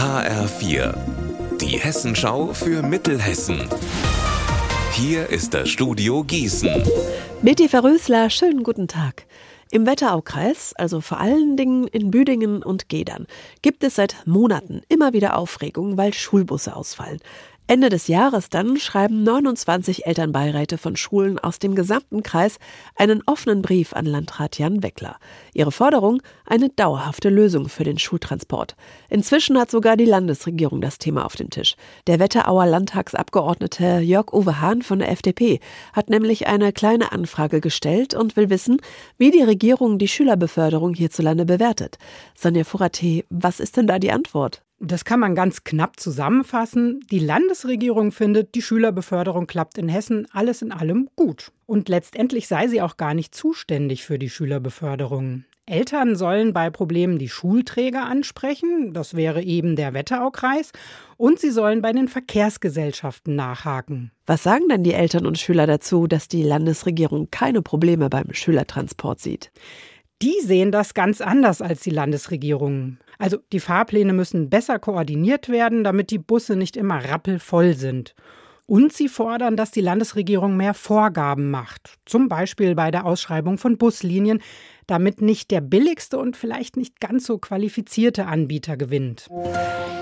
HR4, die Hessenschau für Mittelhessen. Hier ist das Studio Gießen. Betty Verrösler, schönen guten Tag. Im Wetteraukreis, also vor allen Dingen in Büdingen und Gedern, gibt es seit Monaten immer wieder Aufregung, weil Schulbusse ausfallen. Ende des Jahres dann schreiben 29 Elternbeiräte von Schulen aus dem gesamten Kreis einen offenen Brief an Landrat Jan Weckler. Ihre Forderung eine dauerhafte Lösung für den Schultransport. Inzwischen hat sogar die Landesregierung das Thema auf dem Tisch. Der Wetterauer Landtagsabgeordnete Jörg-Uwe Hahn von der FDP hat nämlich eine kleine Anfrage gestellt und will wissen, wie die Regierung die Schülerbeförderung hierzulande bewertet. Sonja Furate, was ist denn da die Antwort? Das kann man ganz knapp zusammenfassen. Die Landesregierung findet, die Schülerbeförderung klappt in Hessen alles in allem gut. Und letztendlich sei sie auch gar nicht zuständig für die Schülerbeförderung. Eltern sollen bei Problemen die Schulträger ansprechen, das wäre eben der Wetteraukreis, und sie sollen bei den Verkehrsgesellschaften nachhaken. Was sagen denn die Eltern und Schüler dazu, dass die Landesregierung keine Probleme beim Schülertransport sieht? Die sehen das ganz anders als die Landesregierung. Also die Fahrpläne müssen besser koordiniert werden, damit die Busse nicht immer rappelvoll sind. Und sie fordern, dass die Landesregierung mehr Vorgaben macht, zum Beispiel bei der Ausschreibung von Buslinien, damit nicht der billigste und vielleicht nicht ganz so qualifizierte Anbieter gewinnt.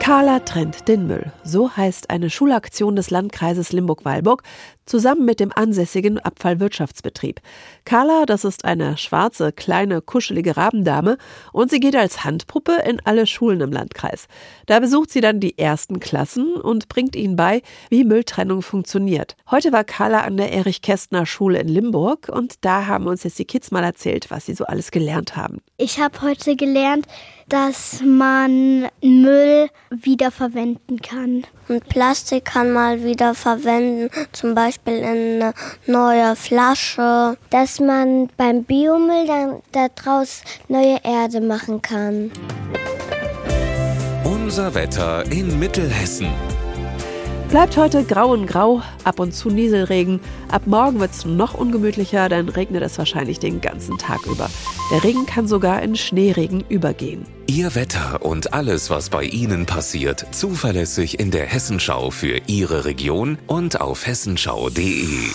Carla trennt den Müll. So heißt eine Schulaktion des Landkreises Limburg-Weilburg zusammen mit dem ansässigen Abfallwirtschaftsbetrieb. Carla, das ist eine schwarze, kleine, kuschelige Rabendame und sie geht als Handpuppe in alle Schulen im Landkreis. Da besucht sie dann die ersten Klassen und bringt ihnen bei, wie Mülltrennung funktioniert. Heute war Carla an der Erich-Kästner Schule in Limburg und da haben uns jetzt die Kids mal erzählt, was sie so alles gelernt haben. Ich habe heute gelernt, dass man Müll wiederverwenden kann. Und Plastik kann man wiederverwenden, zum Beispiel in eine neue Flasche. Dass man beim Biomüll dann daraus neue Erde machen kann. Unser Wetter in Mittelhessen. Bleibt heute grau und grau, ab und zu Nieselregen. Ab morgen wird es noch ungemütlicher, dann regnet es wahrscheinlich den ganzen Tag über. Der Regen kann sogar in Schneeregen übergehen. Ihr Wetter und alles, was bei Ihnen passiert, zuverlässig in der Hessenschau für Ihre Region und auf hessenschau.de.